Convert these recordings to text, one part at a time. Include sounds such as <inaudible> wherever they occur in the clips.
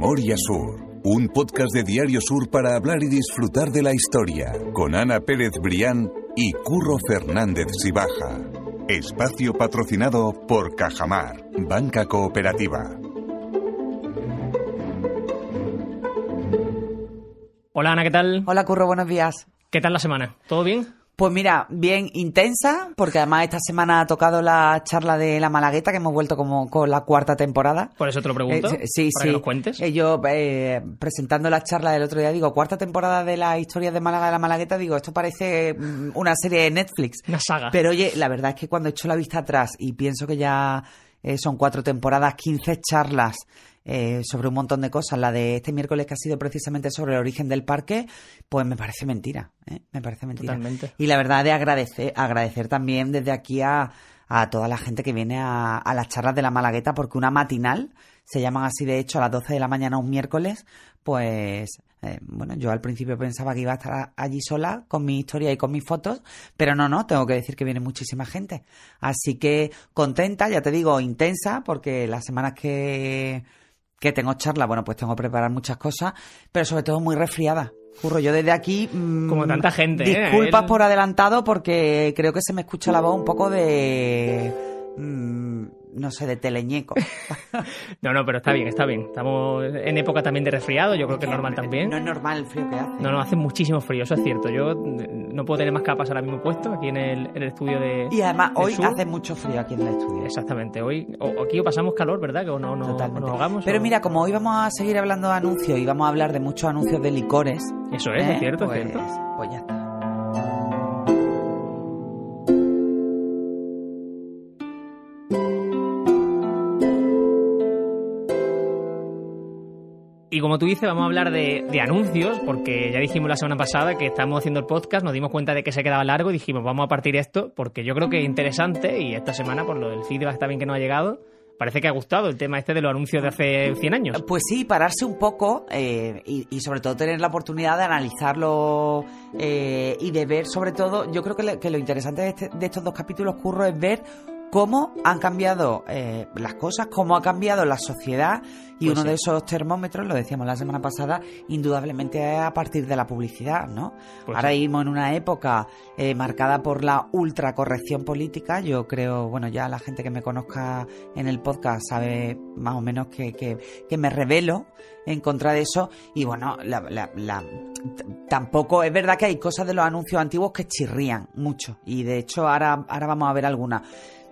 Memoria Sur, un podcast de Diario Sur para hablar y disfrutar de la historia, con Ana Pérez Brián y Curro Fernández Sibaja. Espacio patrocinado por Cajamar, Banca Cooperativa. Hola Ana, ¿qué tal? Hola Curro, buenos días. ¿Qué tal la semana? ¿Todo bien? Pues mira, bien intensa, porque además esta semana ha tocado la charla de la Malagueta, que hemos vuelto como con la cuarta temporada. Por eso te lo pregunto. Eh, sí, para sí. que nos cuentes. Eh, yo, eh, presentando la charla del otro día, digo, cuarta temporada de la historia de Málaga de la Malagueta, digo, esto parece mm, una serie de Netflix. Una saga. Pero oye, la verdad es que cuando echo la vista atrás y pienso que ya eh, son cuatro temporadas, 15 charlas eh, sobre un montón de cosas, la de este miércoles que ha sido precisamente sobre el origen del parque, pues me parece mentira, ¿eh? me parece mentira. Totalmente. Y la verdad de agradecer, agradecer también desde aquí a, a toda la gente que viene a, a las charlas de la Malagueta, porque una matinal, se llaman así de hecho a las 12 de la mañana un miércoles, pues eh, bueno, yo al principio pensaba que iba a estar allí sola con mi historia y con mis fotos, pero no, no, tengo que decir que viene muchísima gente. Así que contenta, ya te digo, intensa, porque las semanas que, que tengo charla, bueno, pues tengo que preparar muchas cosas, pero sobre todo muy resfriada. Curro, yo desde aquí. mm, Como tanta gente, ¿eh? Disculpas por adelantado porque creo que se me escucha la voz un poco de. mm, no sé, de teleñeco. <laughs> No, no, pero está bien, está bien. Estamos en época también de resfriado, yo creo que es normal también. No es normal el frío que hace. No, no, hace muchísimo frío, eso es cierto. Yo eh, no puedo tener más capas ahora mismo puesto aquí en el, en el estudio de. Y además, hoy sur. hace mucho frío aquí en el estudio. Exactamente, hoy o- aquí o pasamos calor, ¿verdad? Que o no, no, Totalmente. nos ahogamos. Pero o- mira, como hoy vamos a seguir hablando de anuncios y vamos a hablar de muchos anuncios de licores. Eso es, ¿eh? es cierto, pues, es cierto. Pues ya está. Y como tú dices, vamos a hablar de, anuncios, porque ya dijimos la semana pasada que estábamos haciendo el podcast, nos dimos cuenta de que se quedaba largo y dijimos, vamos a partir esto, porque yo creo que es interesante y esta semana, por lo del feedback también que nos ha llegado, parece que ha gustado el tema este de los anuncios de hace 100 años. Pues sí, pararse un poco eh, y, sobre todo tener la oportunidad de analizarlo eh, y de ver sobre todo, yo creo que, lo interesante este- de estos dos capítulos, Curro, es ver cómo han cambiado eh, las cosas, cómo ha cambiado la sociedad y Pues uno sí. de esos termómetros, lo decíamos la semana pasada, indudablemente es a partir de la publicidad, ¿no? Pues Ahora sí. mismo en una época eh, marcada por la ultracorrección política, yo creo, bueno, ya la gente que me conozca en el podcast sabe más o menos que, que, que me revelo en contra de eso y bueno, la, la- la- t- tampoco es verdad que hay cosas de los anuncios antiguos que chirrían mucho y de hecho ahora, ahora vamos a ver algunas.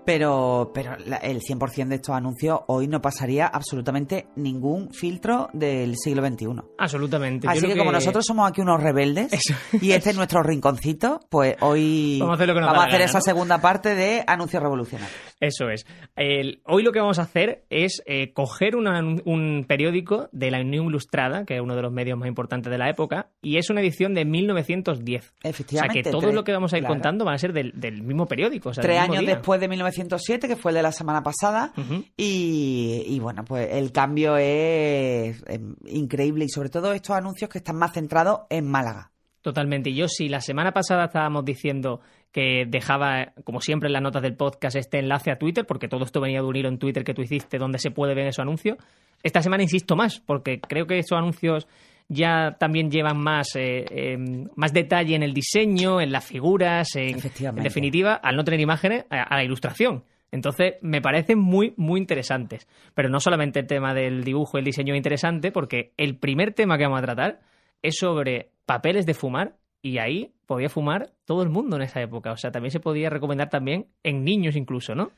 Pero, pero la- el 100% de estos anuncios hoy no pasaría absolutamente ningún filtro del siglo XXI. Absolutamente. Así que, como nosotros somos aquí unos rebeldes Eso <laughs> y este es nuestro rinconcito, pues hoy Vamos a hacer vamos a gana, esa ¿no? segunda parte de anuncios revolucionarios. Eso es. El- hoy lo que vamos a hacer es eh, coger una- un periódico de la Unión Ilustrada, que es uno de los medios más importantes de la época, y es una edición de 1910. O sea Efectivamente. que todo tres- lo que vamos a ir claro. contando van a ser del, del mismo periódico. O sea, Tres mismo años día. después de 1907, que fue el de la semana pasada, y, y bueno, pues el cambio es, increíble y sobre todo estos anuncios que están más centrados en Málaga. Totalmente. Y yo, si la semana pasada estábamos diciendo que dejaba, como siempre en las notas del podcast, este enlace a Twitter, porque todo esto venía de un hilo en Twitter que tú hiciste donde se puede ver esos anuncios, esta semana insisto más, porque creo que esos anuncios ya también llevan más, eh, eh, más detalle en el diseño, en las figuras, en, en definitiva, al no tener imágenes, a, a la ilustración. Entonces, me parecen muy, muy interesantes. Pero no solamente el tema del dibujo y el diseño es interesante, porque el primer tema que vamos a tratar es sobre papeles de fumar y ahí podía fumar todo el mundo en esa época. O sea, también se podía recomendar también en niños incluso, ¿no?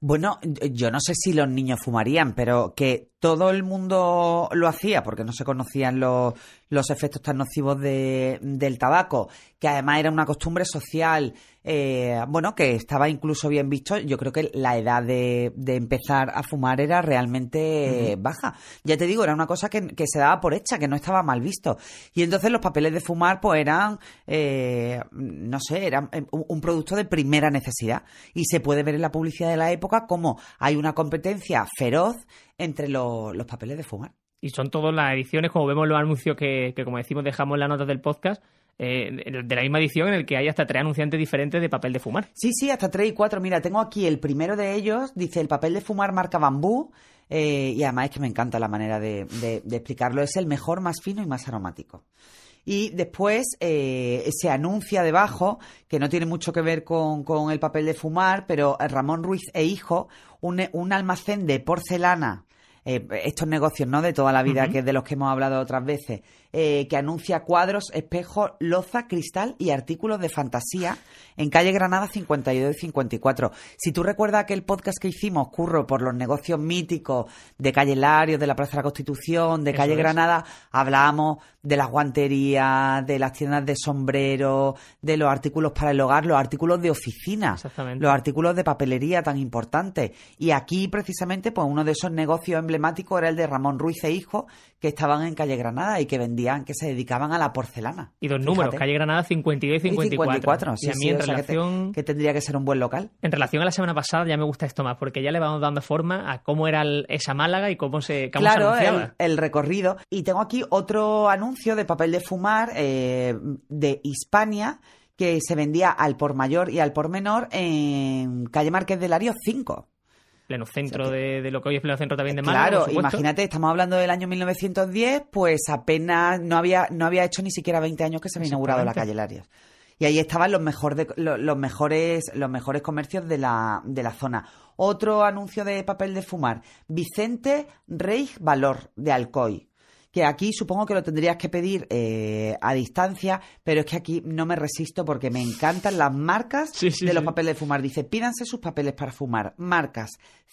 Bueno, yo no sé si los niños fumarían, pero que todo el mundo lo hacía porque no se conocían los, los efectos tan nocivos de- del tabaco, que además era una costumbre social, eh, bueno, que estaba incluso bien visto. Yo creo que la edad de, de empezar a fumar era realmente baja. Ya te digo, era una cosa que, que se daba por hecha, que no estaba mal visto. Y entonces los papeles de fumar, pues eran, eh, no sé, eran eh, un, un producto de primera necesidad. Y se puede ver en la publicidad de la época cómo hay una competencia feroz entre lo- los papeles de fumar. Y son todas las ediciones, como vemos los anuncios que, que, como decimos, dejamos en las notas del podcast, eh, de la misma edición en el que hay hasta tres anunciantes diferentes de papel de fumar. Sí, sí, hasta tres y cuatro. Mira, tengo aquí el primero de ellos, dice el papel de fumar marca bambú, eh, y además es que me encanta la manera de, de- de explicarlo. Es el mejor, más fino y más aromático. Y después eh, se anuncia debajo, que no tiene mucho que ver con, con el papel de fumar, pero Ramón Ruiz e Hijo, un, un almacén de porcelana, eh, estos negocios ¿no? de toda la vida, Ujú. que de los que hemos hablado otras veces, eh, que anuncia cuadros, espejos, loza, cristal y artículos de fantasía en calle Granada 52 y 54. Si tú recuerdas aquel podcast que hicimos, Curro, por los negocios míticos de calle Larios, de la Plaza de la Constitución, de Eso calle es. Granada, hablábamos de las guanterías, de las tiendas de sombrero, de los artículos para el hogar, los artículos de oficina, Exactamente. los artículos de papelería tan importantes. Y aquí, precisamente, pues uno de esos negocios emblemáticos era el de Ramón Ruiz e Hijo, que estaban en calle Granada y que vendían, que se dedicaban a la porcelana. Y dos números, calle Granada 52 y Y 54. sí, y a sí, mí en que te- relación... que tendría que ser un buen local. En relación a la semana pasada ya me gusta esto más, porque ya le vamos dando forma a cómo era el- esa Málaga y cómo se, cómo Claro, el, el recorrido. Y tengo aquí otro anuncio de papel de fumar eh, de Hispania que se vendía al por mayor y al por menor en calle Márquez de Lario 5. Pleno centro de, de lo que hoy es pleno centro también de Málaga. claro, por imagínate, estamos hablando del año 1910, pues apenas no había, no había hecho ni siquiera 20 años que se había inaugurado la calle. Larios. Y ahí estaban los, mejor de- lo- los, mejores, los mejores comercios de la, de la zona. Otro anuncio de papel de fumar. Vicente Reich Valor, de Alcoy. Que aquí supongo que lo tendrías que pedir eh, a distancia, pero es que aquí no me resisto porque me encantan las marcas Sí, sí, de los sí. papeles de fumar. Dice, pídanse sus papeles para fumar. Marcas,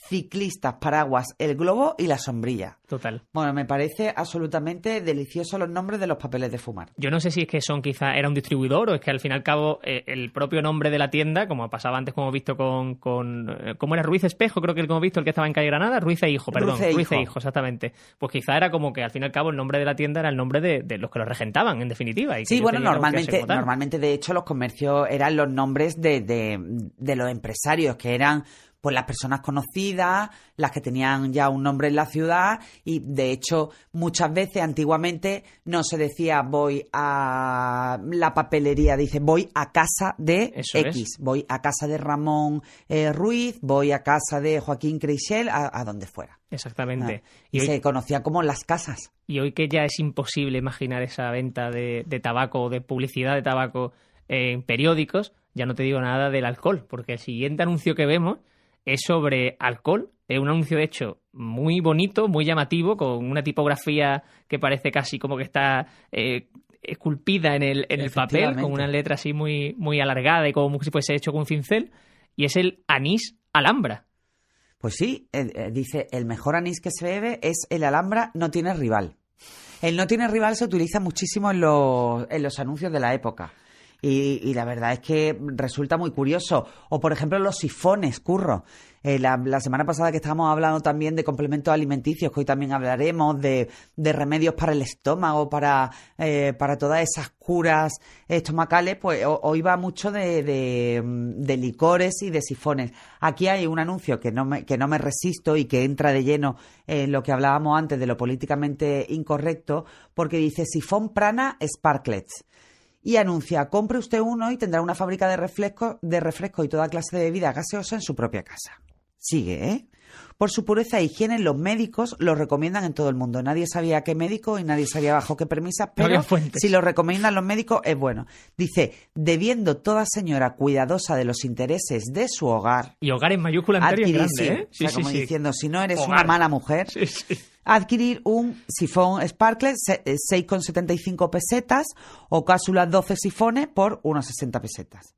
ciclistas, paraguas, el globo y la sombrilla. Total. Bueno, me parece absolutamente delicioso los nombres de los papeles de fumar. Yo no sé si es que son quizá era un distribuidor o es que al fin y al cabo eh, el propio nombre de la tienda, como pasaba antes como hemos visto con, con eh, ¿cómo era? Ruiz Espejo, creo que el que hemos visto, el que estaba en calle Granada, Ruiz e Hijo, perdón, Ruiz e Ruiz e Hijo. Hijo, exactamente. Pues quizá era como que al fin y al cabo el nombre de la tienda era el nombre de, de los que lo regentaban, en definitiva. y Sí, bueno, normalmente, normalmente de hecho los comercios eran los nombres de, de, de los empresarios, que eran pues las personas conocidas, las que tenían ya un nombre en la ciudad y de hecho muchas veces antiguamente no se decía voy a la papelería, dice voy a casa de Eso X, es. voy a casa de Ramón eh, Ruiz, voy a casa de Joaquín Creixel, a, a donde fuera. Exactamente. Ah, Y y hoy, se conocía como las casas. y hoy que ya es imposible imaginar esa venta de, de tabaco o de publicidad de tabaco en periódicos, ya no te digo nada del alcohol, porque el siguiente anuncio que vemos es sobre alcohol. Es un anuncio, de hecho, muy bonito, muy llamativo, con una tipografía que parece casi como que está eh, esculpida en el, en el papel, con una letra así muy, muy alargada y como si fuese hecho con un cincel. Y es el anís alhambra. Pues sí, eh, eh, dice, el mejor anís que se bebe es el Alhambra no tiene rival. El no tiene rival se utiliza muchísimo en los, en los anuncios de la época. Y, y la verdad es que resulta muy curioso. O, por ejemplo, los sifones, curro. Eh, la, semana pasada que estábamos hablando también de complementos alimenticios, que hoy también hablaremos, de, de remedios para el estómago, para, eh, para todas esas curas estomacales, pues ho- hoy va mucho de, de, de licores y de sifones. Aquí hay un anuncio que no, me, que no me resisto y que entra de lleno en lo que hablábamos antes de lo políticamente incorrecto, porque dice sifón prana sparklets y anuncia, compre usted uno y tendrá una fábrica de refresco, de refresco y toda clase de bebida gaseosa en su propia casa. Sigue, ¿eh? Por su pureza e higiene, los médicos lo recomiendan en todo el mundo. Nadie sabía qué médico y nadie sabía bajo qué premisas, pero si lo recomiendan los médicos es bueno. Dice, debiendo toda señora cuidadosa de los intereses de su hogar, Y hogar en mayúscula en grande, ¿eh? o sea, como diciendo, si no eres Hogar. una mala mujer, Sí, sí. Adquirir un sifón Sparkle, se- eh, 6,75 pesetas o cápsulas 12 sifones por unos 60 pesetas.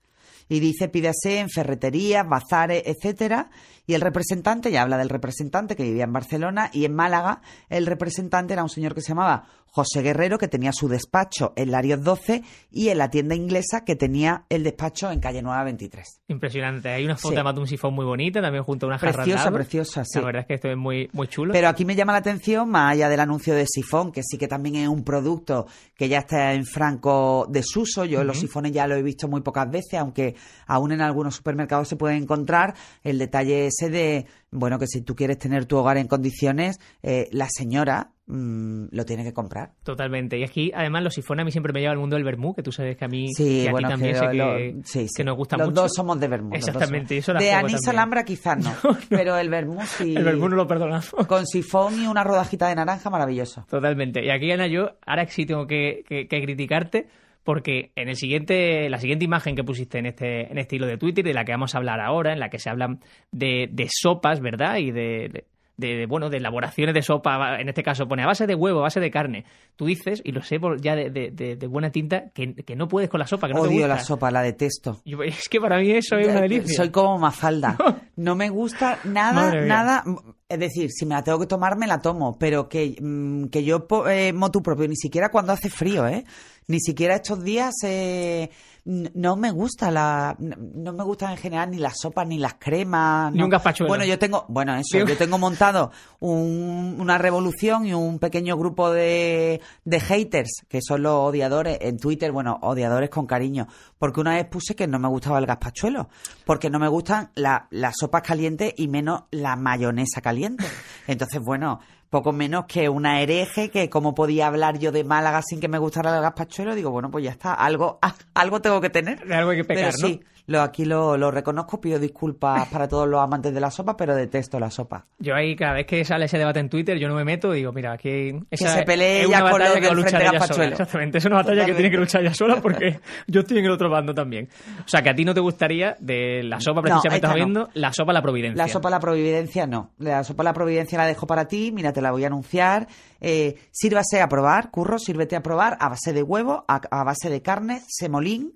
Y dice, pídase en ferreterías, bazares, etcétera. Y el representante, ya habla del representante que vivía en Barcelona y en Málaga, el representante era un señor que se llamaba José Guerrero, que tenía su despacho en Larios 12 y en la tienda inglesa que tenía el despacho en calle Nueva 23. Impresionante. Hay una foto Sí. de un sifón muy bonita, también junto a una jarra Preciosa, preciosa, sí. La verdad es que esto es muy, muy chulo. Pero aquí me llama la atención, más allá del anuncio de sifón, que sí que también es un producto que ya está en franco desuso. Yo los sifones ya lo he visto muy pocas veces, aunque aún en algunos supermercados se puede encontrar el detalle ese de bueno, que si tú quieres tener tu hogar en condiciones, eh, la señora mm, lo tiene que comprar. Totalmente. Y aquí, además, los sifones a mí siempre me lleva al mundo del vermú, que tú sabes que a mí Sí, y a ti bueno, también que sé que, lo- sí, que sí. nos gusta Los mucho. dos somos de vermú. los Exactamente, eso De anís alhambra quizás <laughs> no, pero el vermú sí. El vermú no lo perdonamos. Con sifón y una rodajita de naranja, maravilloso. Totalmente. Y aquí, Ana, yo ahora sí tengo que, que- que criticarte porque en el siguiente, la siguiente imagen que pusiste en este, en este hilo de Twitter, de la que vamos a hablar ahora, en la que se hablan de, de sopas, ¿verdad? Y de, de- de, bueno, de elaboraciones de sopa, en este caso pone a base de huevo, a base de carne. Tú dices, y lo sé por- ya de, buena tinta, que, que no puedes con la sopa, que no te Odio gusta. la sopa, la detesto. Yo- es que para mí eso es una delicia. Soy como Mafalda. <laughs> No me gusta nada, nada. Es decir, si me la tengo que tomar, me la tomo. Pero que, mm, que yo eh, motu propio, ni siquiera cuando hace frío, ¿eh? Ni siquiera estos días eh, no me gusta la. No me gustan en general ni las sopas ni las cremas. Ni no. un gazpachuelo. Bueno, yo tengo. Bueno, eso. Yo tengo montado un- una revolución y un pequeño grupo de, de haters, que son los odiadores en Twitter. Bueno, odiadores con cariño. Porque una vez puse que no me gustaba el gazpachuelo. Porque no me gustan la- las sopas calientes y menos la mayonesa caliente. Entonces, bueno, poco menos que una hereje que como podía hablar yo de Málaga sin que me gustara el gazpachuelo, digo, bueno, pues ya está, algo, <laughs> algo tengo que tener. De algo hay que pecar, pero sí, lo, aquí lo, lo reconozco, pido disculpas <laughs> para todos los amantes de la sopa, pero detesto la sopa. Yo ahí, cada vez que sale ese debate en Twitter, yo no me meto y digo, mira, aquí... esa se pelee es una con batalla los que va a del luchar Frente ella sola. Exactamente, es una batalla que tiene que luchar ella sola porque yo estoy en el otro bando también. O sea, que a ti no te gustaría de la sopa precisamente estás no. viendo, la sopa a la providencia. La sopa a la providencia no. La sopa a la providencia la dejo para ti, mira, te la voy a anunciar. Eh, sírvase a probar, curro, sírvete a probar a base de huevo, a, a base de carne, semolín.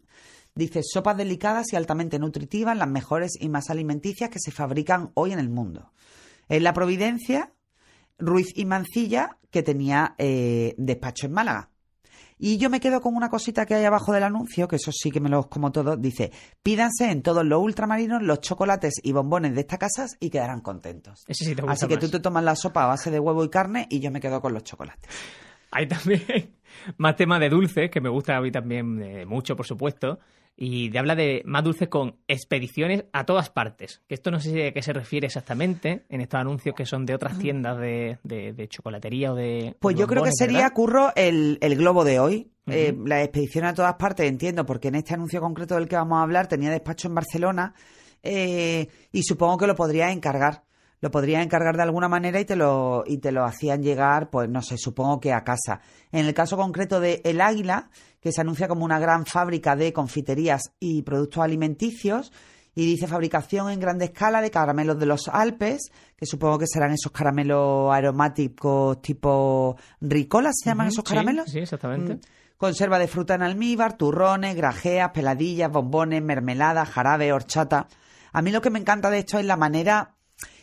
Dice, sopas delicadas y altamente nutritivas, las mejores y más alimenticias que se fabrican hoy en el mundo. En la Providencia, Ruiz y Mancilla, que tenía eh, despacho en Málaga. Y yo me quedo con una cosita que hay abajo del anuncio, que eso sí que me los como todos. Dice, pídanse en todos los ultramarinos los chocolates y bombones de esta casa y quedarán contentos. Ese sí te gusta Así que más. tú te tomas la sopa a base de huevo y carne y yo me quedo con los chocolates. Hay también <laughs> más temas de dulces, que me gusta a mí también eh, mucho, por supuesto. Y de habla de más dulces con expediciones a todas partes. Que esto no sé a qué se refiere exactamente en estos anuncios que son de otras tiendas de, de- de chocolatería o de. Pues yo creo que sería, ¿verdad? Curro, el, el globo de hoy. Eh, la expedición a todas partes, entiendo, porque en este anuncio concreto del que vamos a hablar tenía despacho en Barcelona eh, y supongo que lo podría encargar. Lo podría encargar de alguna manera y te lo y te lo hacían llegar, pues no sé, supongo que a casa. En el caso concreto de El Águila, que se anuncia como una gran fábrica de confiterías y productos alimenticios, y dice fabricación en grande escala de caramelos de los Alpes, que supongo que serán esos caramelos aromáticos tipo Ricola, ¿se llaman esos caramelos? Sí, exactamente. Mm. Conserva de fruta en almíbar, turrones, grajeas, peladillas, bombones, mermelada, jarabe, horchata. A mí lo que me encanta de esto es la manera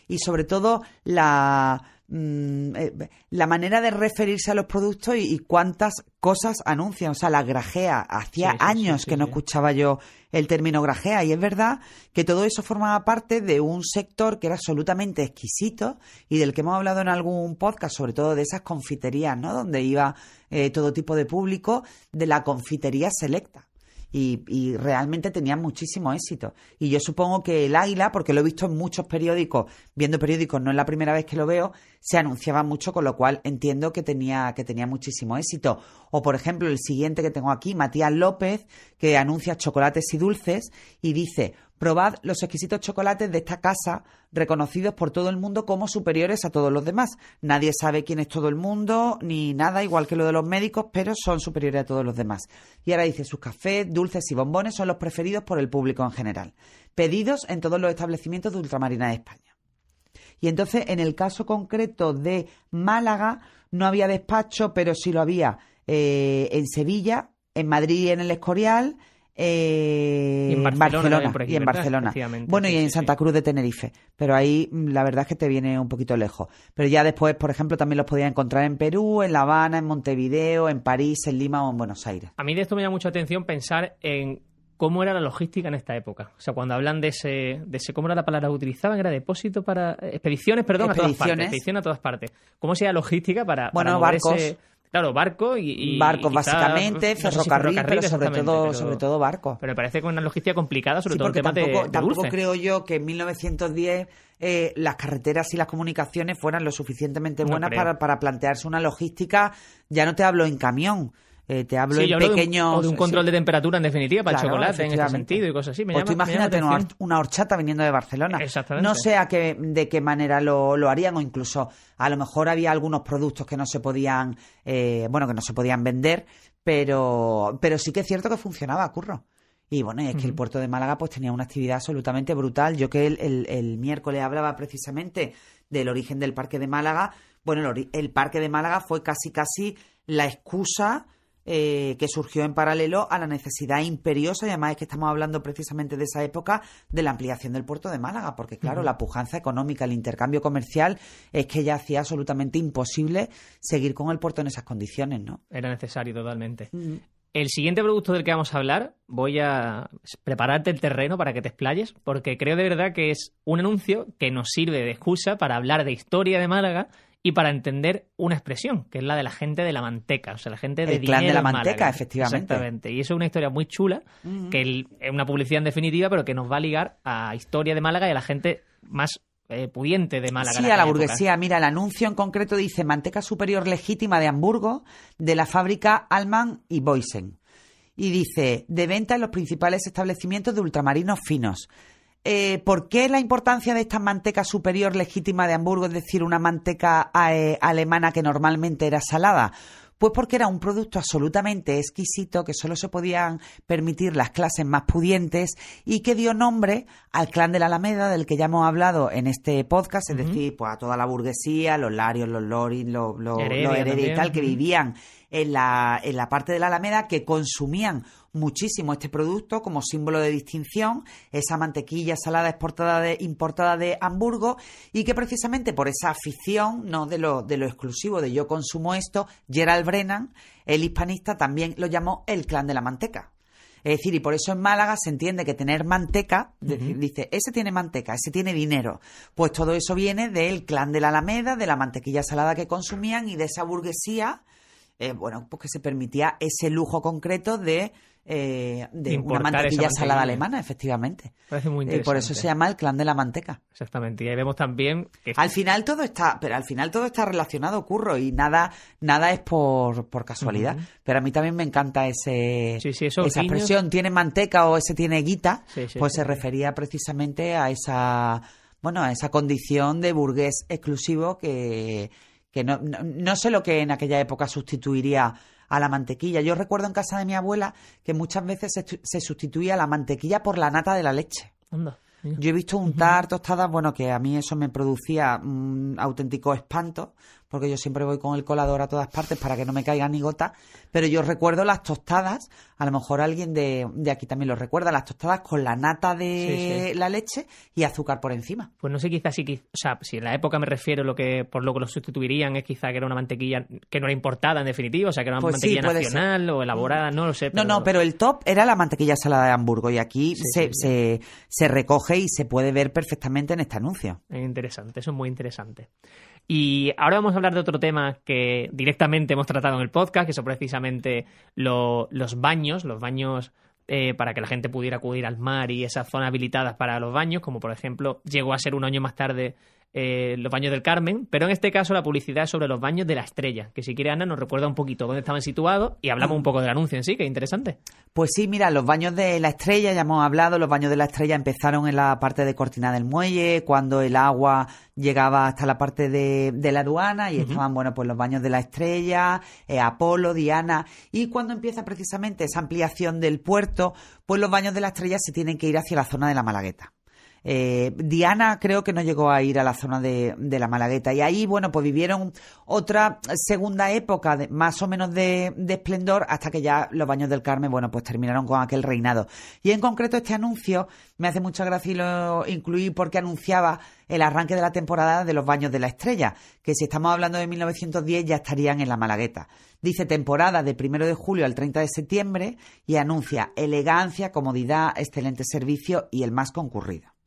y sobre todo la mm, eh, la manera de referirse a los productos y, y cuántas cosas anuncian. O sea, la grajea. Hacía Sí, sí, sí, años sí, que no escuchaba yo el término grajea y es verdad que todo eso formaba parte de un sector que era absolutamente exquisito y del que hemos hablado en algún podcast, sobre todo de esas confiterías, ¿no? Donde iba eh, todo tipo de público, de la confitería selecta. Y, y realmente tenían muchísimo éxito. Y yo supongo que el águila, porque lo he visto en muchos periódicos, viendo periódicos, no es la primera vez que lo veo, se anunciaba mucho, con lo cual entiendo que tenía, que tenía muchísimo éxito. O, por ejemplo, el siguiente que tengo aquí, Matías López, que anuncia chocolates y dulces y dice, probad los exquisitos chocolates de esta casa, reconocidos por todo el mundo como superiores a todos los demás. Nadie sabe quién es todo el mundo, ni nada, igual que lo de los médicos, pero son superiores a todos los demás. Y ahora dice, sus cafés, dulces y bombones son los preferidos por el público en general. Pedidos en todos los establecimientos de Ultramarina de España. Y entonces, en el caso concreto de Málaga, no había despacho, pero sí lo había eh, en Sevilla, en Madrid y en el Escorial, eh, Y en Barcelona aquí, y en. Barcelona. Bueno, sí, y en Santa. Cruz de Tenerife. Pero ahí mm, la verdad es que te viene un poquito lejos. Pero ya después, por ejemplo, también los podías encontrar en Perú, en La Habana, en Montevideo, en París, en Lima o en Buenos Aires. A mí de esto me llama mucha atención pensar en cómo era la logística en esta época. O sea, cuando hablan de ese, de ese ¿cómo era la palabra que utilizaban? Era depósito para... Expediciones, perdón, a todas partes. Expediciones. Expedición a todas partes. ¿Cómo sería la logística para, Bueno, para barcos. ese- Claro, barco y. y barcos básicamente, no si ferrocarril, pero sobre todo, pero- sobre todo barcos. Pero me parece con una logística complicada, sobre Sí, todo el tema de- tampoco, de, tampoco dulce. creo yo que en 1910 eh, las carreteras y las comunicaciones fueran lo suficientemente buenas para, para plantearse una logística. Ya no te hablo en camión, eh, te hablo Sí, en yo hablo de un- pequeños. o de un control sí. de temperatura, en definitiva, para Claro, el chocolate, en este sentido y cosas así. Me Pues tú llama- me llama imagínate una, horchata viniendo de Barcelona. Exactamente. No sé a qué, de qué manera lo, lo harían o incluso a lo mejor había algunos productos que no se podían, eh, bueno, que no se podían vender, pero, pero sí que es cierto que funcionaba, curro. Y bueno, es que el puerto de Málaga pues tenía una actividad absolutamente brutal. Yo que el, el- el miércoles hablaba precisamente del origen del Parque de Málaga. Bueno, el, el Parque de Málaga fue casi casi la excusa eh, que surgió en paralelo a la necesidad imperiosa, y además es que estamos hablando precisamente de esa época, de la ampliación del puerto de Málaga, porque claro, la pujanza económica, el intercambio comercial, es que ya hacía absolutamente imposible seguir con el puerto en esas condiciones, ¿no? Era necesario totalmente. El siguiente producto del que vamos a hablar, voy a prepararte el terreno para que te explayes, porque creo de verdad que es un anuncio que nos sirve de excusa para hablar de historia de Málaga y para entender una expresión, que es la de la gente de la manteca, o sea, la gente de El clan de la manteca, Málaga. efectivamente. Exactamente. Y eso es una historia muy chula, que es una publicidad en definitiva, pero que nos va a ligar a historia de Málaga y a la gente más eh, pudiente de Málaga. Sí, a la época. burguesía. Mira, el anuncio en concreto dice manteca superior legítima de Hamburgo de la fábrica Alman y Boysen. Y dice, de venta en los principales establecimientos de ultramarinos finos. Eh, ¿Por qué la importancia de esta manteca superior legítima de Hamburgo, es decir, una manteca eh, alemana que normalmente era salada? Pues porque era un producto absolutamente exquisito que solo se podían permitir las clases más pudientes y que dio nombre al clan de la Alameda del que ya hemos hablado en este podcast, es decir, pues a toda la burguesía, los Larios, los Lorin, los, los, Heredia los Heredia y tal, que vivían en la, en la parte de la Alameda, que consumían muchísimo este producto como símbolo de distinción, esa mantequilla salada exportada de, importada de Hamburgo, y que precisamente por esa afición, no de lo, de lo exclusivo de yo consumo esto, Gerald Brennan, el hispanista, también lo llamó el clan de la manteca. Es decir, y por eso en Málaga se entiende que tener manteca, dice, ese tiene manteca, ese tiene dinero. Pues todo eso viene del clan de la Alameda, de la mantequilla salada que consumían y de esa burguesía, eh, bueno, pues que se permitía ese lujo concreto de, eh, de una Importar mantequilla salada alemana, efectivamente. Parece muy Eh, interesante. por eso se llama el clan de la manteca. Exactamente. Y ahí vemos también que Al final todo está, pero al final todo está relacionado, curro, y nada, nada es por, por casualidad. Pero a mí también me encanta ese, Sí, sí, esos esa guiños. expresión, tiene manteca o ese tiene guita, Sí, pues se refería precisamente a esa, bueno, a esa condición de burgués exclusivo que, que no, no, no sé lo que en aquella época sustituiría a la mantequilla. Yo recuerdo en casa de mi abuela que muchas veces se, se sustituía la mantequilla por la nata de la leche. Anda. Yo he visto untar tostadas, bueno, que a mí eso me producía un auténtico espanto, porque yo siempre voy con el colador a todas partes para que no me caiga ni gota, pero yo recuerdo las tostadas, a lo mejor alguien de, de aquí también lo recuerda, las tostadas con la nata de Sí, sí. la leche y azúcar por encima. Pues no sé, quizás sí, quiz- o sea, si en la época me refiero, lo que por lo que lo sustituirían es quizá que era una mantequilla que no era importada en definitiva, o sea, que era una Pues sí, mantequilla ser. nacional o elaborada, no lo sé. No, no, pero el top era la mantequilla salada de Hamburgo y aquí se. Se, se recoge y se puede ver perfectamente en este anuncio. Es interesante, eso es muy interesante. Y ahora vamos a hablar de otro tema que directamente hemos tratado en el podcast, que son precisamente lo- los baños, los baños eh, para que la gente pudiera acudir al mar y esas zonas habilitadas para los baños, como por ejemplo llegó a ser un año más tarde eh, los baños del Carmen, pero en este caso la publicidad es sobre los baños de la Estrella, que si quiere Ana nos recuerda un poquito dónde estaban situados y hablamos un poco del anuncio en sí, que es interesante. Pues sí, mira, los baños de la estrella, ya hemos hablado, los baños de la estrella empezaron en la parte de Cortina del Muelle, cuando el agua llegaba hasta la parte de, de la aduana y estaban, bueno, pues los baños de la estrella, eh, Apolo, Diana, y cuando empieza precisamente esa ampliación del puerto, pues los baños de la estrella se tienen que ir hacia la zona de la Malagueta. Eh, Diana creo que no llegó a ir a la zona de, la Malagueta y ahí, bueno, pues vivieron otra segunda época de, más o menos de, de esplendor hasta que ya los baños del Carmen, bueno, pues terminaron con aquel reinado. Y en concreto este anuncio me hace mucha gracia y lo incluí porque anunciaba el arranque de la temporada de los baños de la estrella, que si estamos hablando de 1910 ya estarían en la Malagueta. Dice temporada de primero de julio al 30 de septiembre y anuncia elegancia, comodidad, excelente servicio y el más concurrido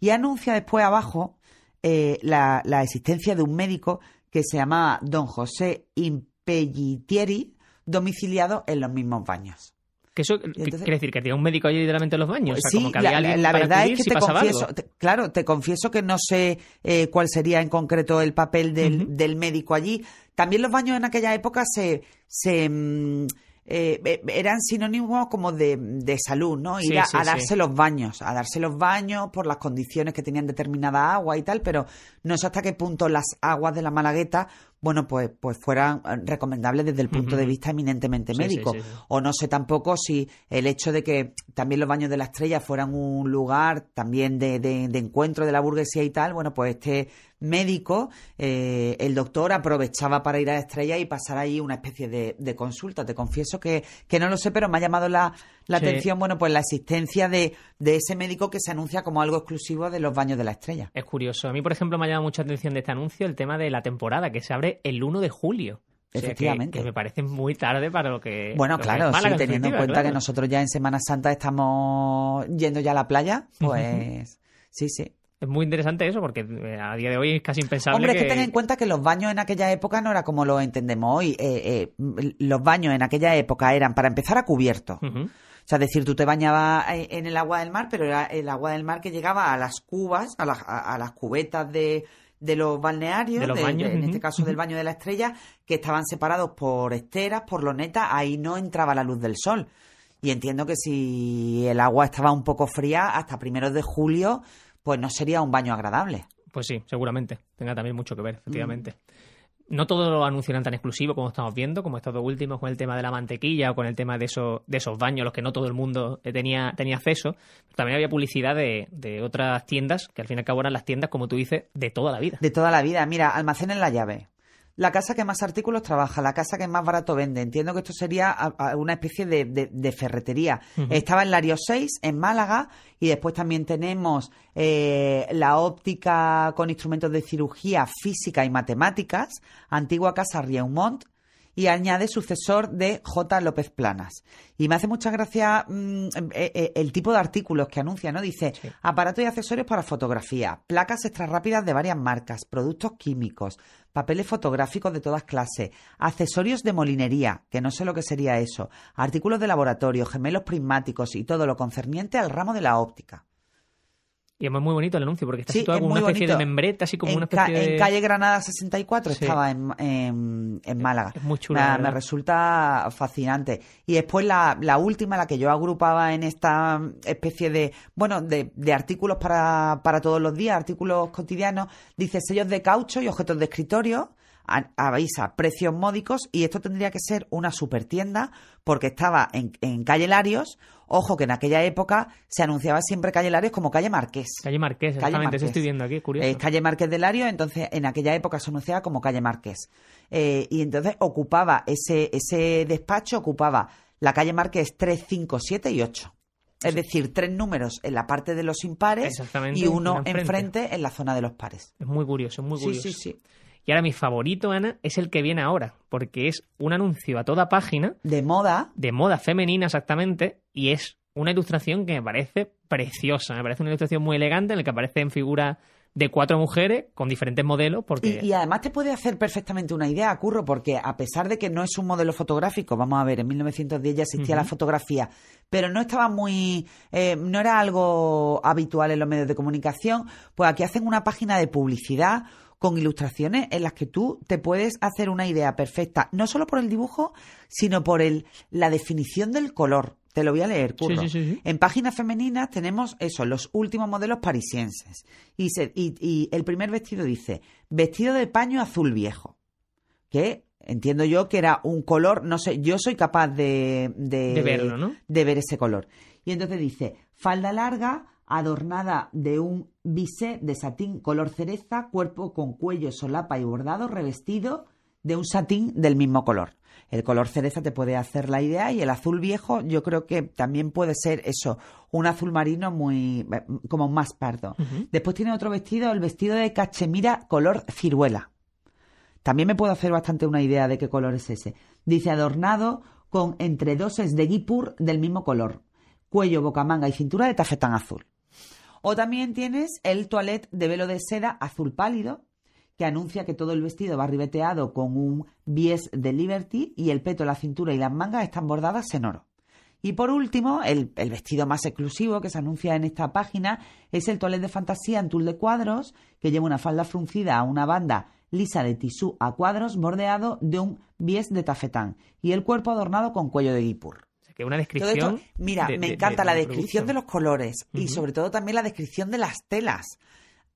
y anuncia después abajo eh, la, la existencia de un médico que se llamaba don José Im- Pellitieri, domiciliados en los mismos baños. Que eso entonces- quiere decir que tenía un médico allí literalmente en los baños. O sea, sí, como que había la, verdad es que si te confieso, te- claro, te confieso que no sé eh, cuál sería en concreto el papel del, del médico allí. También los baños en aquella época se, se mm, eh, eh, eran sinónimos como de, de salud, ¿no? Ir Sí, a, sí, a sí. darse los baños, a darse los baños por las condiciones que tenían determinada agua y tal, pero no sé hasta qué punto las aguas de la Malagueta, bueno, pues, pues fueran eh, recomendables desde el punto de vista eminentemente médico. O no sé tampoco si el hecho de que también los baños de la estrella fueran un lugar también de, de- de encuentro de la burguesía y tal, bueno, pues este médico, eh, el doctor, aprovechaba para ir a la estrella y pasar ahí una especie de, de consulta. Te confieso que, que no lo sé, pero me ha llamado la, la Sí. atención, bueno, pues la existencia de, de ese médico que se anuncia como algo exclusivo de los baños de la estrella. Es curioso. A mí, por ejemplo, me ha llamado mucha atención de este anuncio el tema de la temporada, que se abre el 1 de julio. O sea, que- Efectivamente. Que, me parece muy tarde para lo que. Bueno, lo claro, sí, teniendo en cuenta que nosotros ya en Semana Santa estamos yendo ya a la playa, <laughs> pues sí, sí. Es muy interesante eso, porque eh, a día de hoy es casi impensable. Hombre, es que que ten en cuenta que los baños en aquella época no era como lo entendemos hoy. Eh, eh, los baños en aquella época eran, para empezar, a cubierto. O sea, es decir, tú te bañabas en el agua del mar, pero era el agua del mar que llegaba a las cubas, a las, a, a las cubetas de, de los balnearios, De los baños, en este caso del baño de la estrella, que estaban separados por esteras, por lonetas, ahí no entraba la luz del sol. Y entiendo que si el agua estaba un poco fría, hasta primeros de julio, pues no sería un baño agradable. Pues sí, seguramente. Tenga también mucho que ver, efectivamente. Mm. No todos lo anuncian tan exclusivo como estamos viendo, como estos dos últimos con el tema de la mantequilla o con el tema de esos, de esos baños, los que no todo el mundo eh, tenía, tenía acceso. También había publicidad de, de otras tiendas, que al fin y al cabo eran las tiendas, como tú dices, de toda la vida. De toda la vida. Mira, almacenen la llave. La casa que más artículos trabaja, la casa que más barato vende. Entiendo que esto sería a- a una especie de, de- de ferretería. Estaba en Lario 6, en Málaga, y después también tenemos eh, la óptica con instrumentos de cirugía física y matemáticas, antigua casa Rieumont, y añade sucesor de J. López Planas. Y me hace mucha gracia mm, eh, eh, el tipo de artículos que anuncia, ¿no? Dice, Sí. aparatos y accesorios para fotografía, placas extra rápidas de varias marcas, productos químicos, papeles fotográficos de todas clases, accesorios de molinería, que no sé lo que sería eso, artículos de laboratorio, gemelos prismáticos y todo lo concerniente al ramo de la óptica. Y es muy bonito el anuncio, porque está Sí, situado es como una especie bonito. de membreta, así como en, una especie de... en calle Granada 64 Sí. estaba en, en- en Málaga. Es muy chulo, Me, resulta fascinante. Y después la, la última, la que yo agrupaba en esta especie de, bueno, de, de artículos para, para todos los días, artículos cotidianos, dice sellos de caucho y objetos de escritorio. A- Avisa precios módicos y esto tendría que ser una super tienda porque estaba en, en calle Larios. Ojo que en aquella época se anunciaba siempre calle Larios como calle Marqués. Calle Marqués, Calle exactamente, eso Marqués. estoy viendo aquí, curioso. Es calle Márquez de Lario, entonces en aquella época se anunciaba como calle Márquez. Eh, y entonces ocupaba ese, ese despacho, ocupaba la calle Márquez 3, 5, 7 y 8. Es decir, tres números en la parte de los impares y uno enfrente. enfrente en la zona de los pares. Es muy curioso, es muy Sí, curioso. sí, sí. Y ahora mi favorito, Ana, es el que viene ahora, porque es un anuncio a toda página. De moda, de moda femenina exactamente, y es una ilustración que me parece preciosa, me parece una ilustración muy elegante en la que aparecen figuras de cuatro mujeres con diferentes modelos, porque Y, y además te puede hacer perfectamente una idea, Curro, porque a pesar de que no es un modelo fotográfico, vamos a ver, en 1910 ya existía la fotografía, pero no estaba muy, eh, no era algo habitual en los medios de comunicación, pues aquí hacen una página de publicidad con ilustraciones en las que tú te puedes hacer una idea perfecta, no solo por el dibujo, sino por el, la definición del color. Te lo voy a leer, Curro. Sí, sí, sí. En páginas femeninas tenemos eso, los últimos modelos parisienses. Y, se- y- y el primer vestido dice, vestido de paño azul viejo. Que entiendo yo que era un color, no sé, yo soy capaz de, de, De verlo, ¿no? de ver ese color. Y entonces dice, falda larga, adornada de un bisé de satín color cereza, cuerpo con cuello, solapa y bordado, revestido de un satín del mismo color. El color cereza te puede hacer la idea y el azul viejo yo creo que también puede ser eso, un azul marino muy eh, como más pardo. Después tiene otro vestido, el vestido de cachemira color ciruela. También me puedo hacer bastante una idea de qué color es ese. Dice adornado con entredoses de guipur del mismo color. Cuello, bocamanga y cintura de tafetán azul. O también tienes el toilette de velo de seda azul pálido, que anuncia que todo el vestido va ribeteado con un bies de Liberty y el peto, la cintura y las mangas están bordadas en oro. Y por último, el, vestido más exclusivo que se anuncia en esta página es el toilet de fantasía en tul de cuadros, que lleva una falda fruncida a una banda lisa de tisú a cuadros bordeado de un bies de tafetán y el cuerpo adornado con cuello de guipur. Que una descripción. mira, de- me encanta de- la descripción de los colores y sobre todo también la descripción de las telas.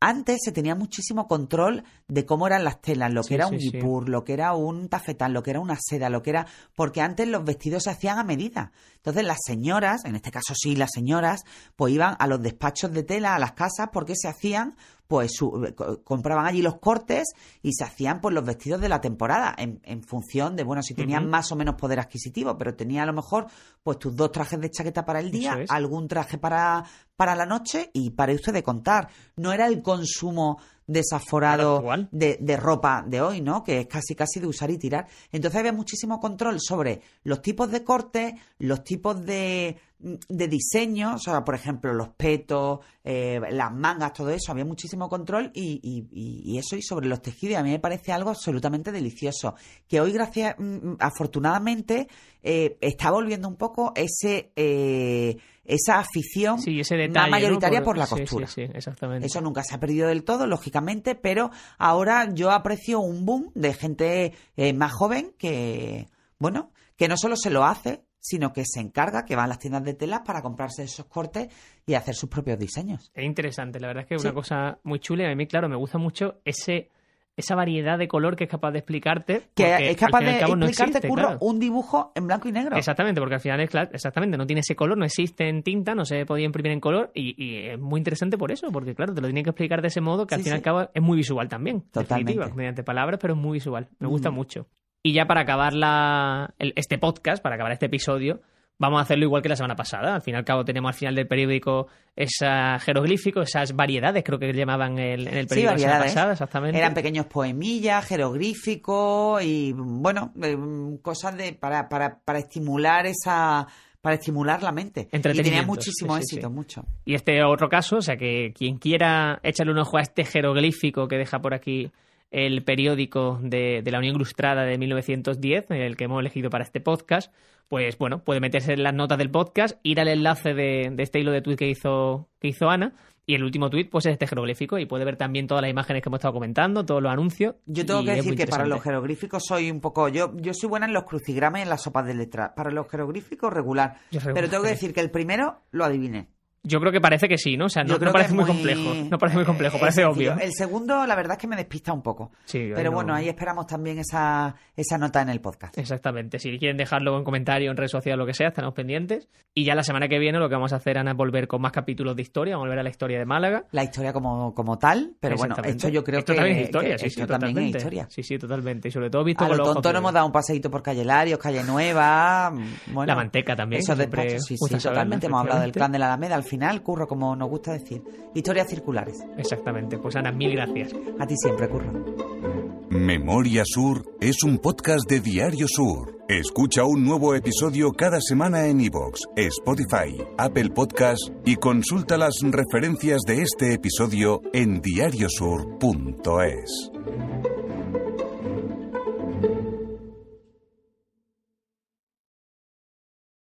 Antes se tenía muchísimo control de cómo eran las telas, lo que Sí, era sí, un sí. guipur, lo que era un tafetán, lo que era una seda, lo que era... Porque antes los vestidos se hacían a medida. Entonces las señoras, en este caso sí, las señoras, pues iban a los despachos de tela, a las casas, porque se hacían, pues su- co- compraban allí los cortes y se hacían pues los vestidos de la temporada, en, en función de, bueno, si tenían más o menos poder adquisitivo, pero tenía a lo mejor pues tus dos trajes de chaqueta para el día, es. algún traje para, para la noche y para usted de contar. No era el consumo desaforado de, de ropa de hoy, ¿no? Que es casi casi de usar y tirar. Entonces había muchísimo control sobre los tipos de cortes, los tipos de, de diseño, o sea, por ejemplo, los petos, eh, las mangas, todo eso, había muchísimo control y, y- y- eso y sobre los tejidos. A mí me parece algo absolutamente delicioso. Que hoy, gracias, mm, afortunadamente, eh, está volviendo un poco ese eh, esa afición Sí, ese detalle. más ¿no? mayoritaria por, la costura. Sí, sí, exactamente. Eso nunca se ha perdido del todo, lógicamente, pero ahora yo aprecio un boom de gente eh, más joven que, bueno, que no solo se lo hace, sino que se encarga, que va a las tiendas de telas para comprarse esos cortes y hacer sus propios diseños. Es interesante, la verdad es que es Sí. una cosa muy chula y a mí, claro, me gusta mucho ese esa variedad de color que es capaz de explicarte. Que es capaz de cabo no explicarte, existe, Curro, claro. un dibujo en blanco y negro. Exactamente, porque al final es claro, exactamente, no tiene ese color, no existe en tinta, no se podía imprimir en color y, y es muy interesante por eso, porque claro, te lo tienen que explicar de ese modo que al Sí, fin y al sí. cabo es muy visual también. en Totalmente. definitiva, mediante palabras, pero es muy visual. Me gusta Mm. mucho. Y ya para acabar la, el- este podcast, para acabar este episodio, vamos a hacerlo igual que la semana pasada. Al fin y al cabo tenemos al final del periódico esos jeroglíficos, esas variedades, creo que llamaban el, en el Sí, periódico la semana pasada, exactamente. Eran pequeños poemillas, jeroglíficos y, bueno, eh, cosas de para, para, para estimular esa para estimular la mente. Y tenía muchísimo sí, sí, éxito, sí. mucho. Y este otro caso, o sea que quien quiera echarle un ojo a este jeroglífico que deja por aquí el periódico de, de la Unión Ilustrada de 1910, el que hemos elegido para este podcast, pues bueno, puede meterse en las notas del podcast, ir al enlace de, de este hilo de tweet que hizo, que hizo Ana, y el último tweet pues es este jeroglífico, y puede ver también todas las imágenes que hemos estado comentando, todos los anuncios. Yo tengo que decir que para los jeroglíficos soy un poco. Yo, yo soy buena en los crucigramas y en las sopas de letras. Para los jeroglíficos, regular. Yo regular, Pero tengo que <laughs> decir que el primero lo adiviné. Yo creo que parece que sí, ¿no? O sea, no, no parece muy complejo, no parece muy complejo, parece es obvio. sencillo. El segundo, la verdad es que me despista un poco. Sí, Pero no- bueno, ahí esperamos también esa, esa nota en el podcast. Exactamente. Si quieren dejarlo en comentario, en redes sociales, lo que sea, estaremos pendientes. Y ya la semana que viene lo que vamos a hacer, Ana, es volver con más capítulos de historia, volver a la historia de Málaga. La historia como, como tal, pero bueno, esto yo creo Esto que, también es historia, que sí, esto sí, también totalmente. es historia. Sí, sí, totalmente. Y sobre todo visto A con lo los tonto de nos hemos dado un paseíto por Calle Larios, Calle Nueva. mm, Bueno, La manteca también, Esos que siempre sí, sí, totalmente. Hemos hablado del clan de la Alameda. Al final, curro, como nos gusta decir. Historias circulares. Exactamente. Pues Ana, mil gracias. A ti siempre, curro. Memoria Sur es un podcast de Diario Sur. Escucha un nuevo episodio cada semana en iVoox, Spotify, Apple Podcast y consulta las referencias de este episodio en diariosur.es.